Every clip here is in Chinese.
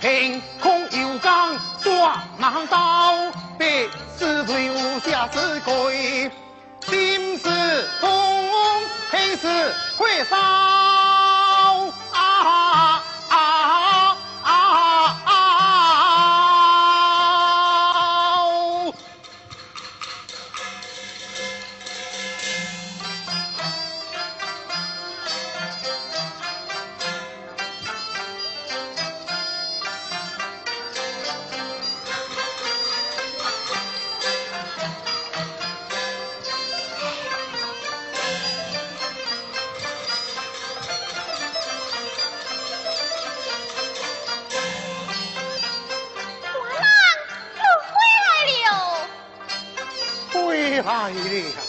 凭空有钢抓拿刀，别是对无下之鬼，心是风，黑是会烧。来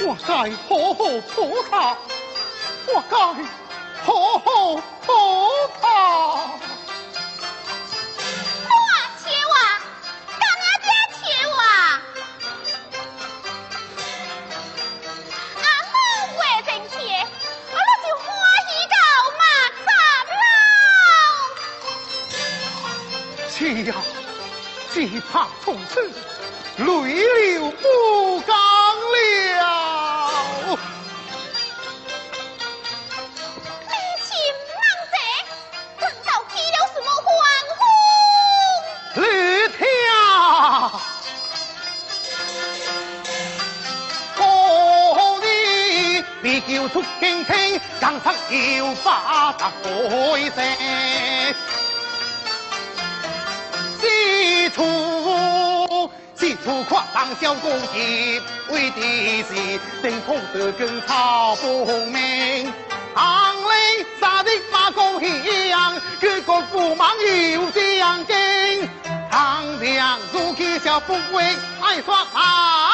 我。该好好抱他，我该好好抱他。我切我，干阿爹切我。阿母为人切，阿拉就欢喜到马上老。切呀，只怕从此泪流不干叫出惊天，更出要把达改色。四处四处夸张小公鸡，为的是正统的根草不明。行里杀的马公一样，个个不忙有这样劲。唐梁如去小不会爱耍马。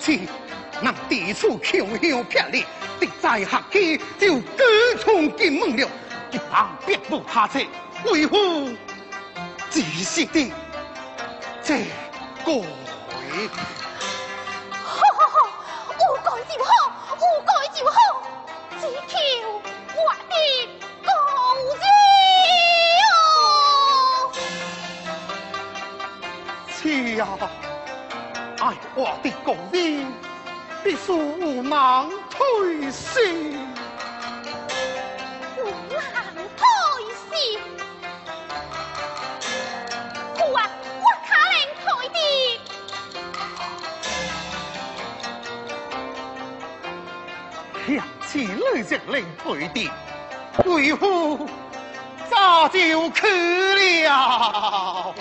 的。下次能地处强香偏烈，敌在下期就各冲进门了，一旁别无他策，为何自私的这个？好好好，有改就好，有改就好，只求我的公子是呀，爱我的公子，必须能退心。岂来这领退的，为何早就去了？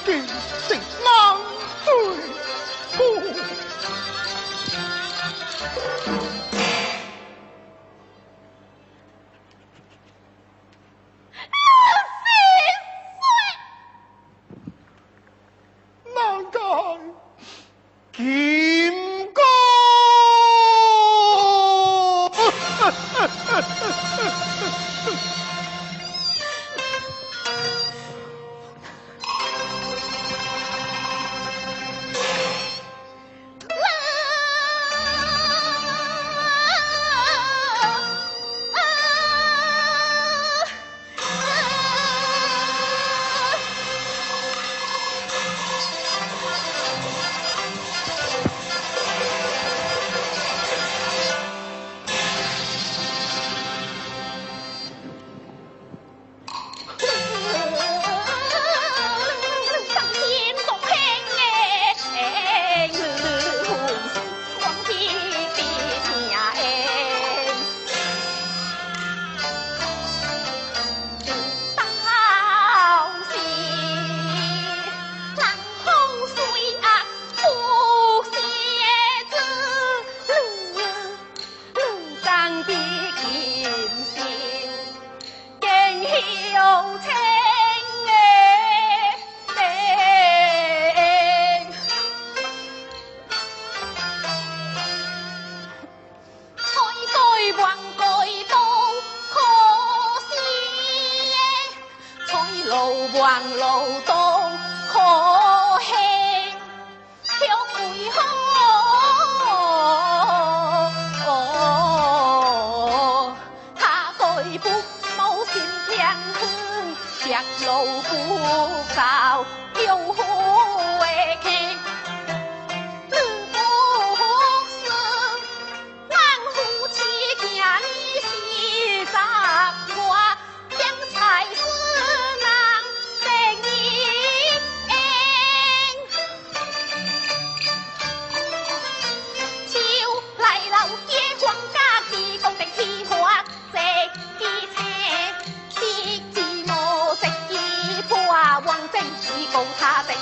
things. 路多可坷，向每步，他再心变乡，着路苦走。他还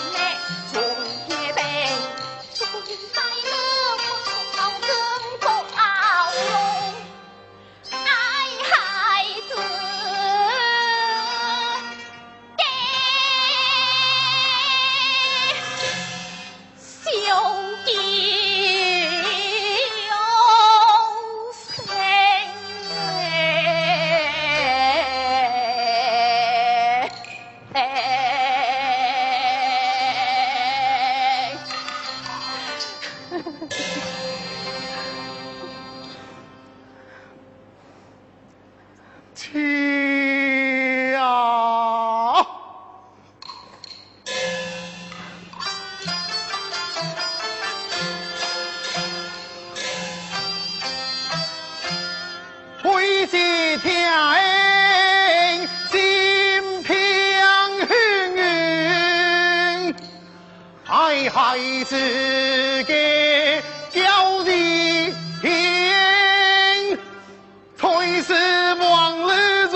孩子个叫你听，崔氏 kéo gì hiền, thôi xin bọn nữ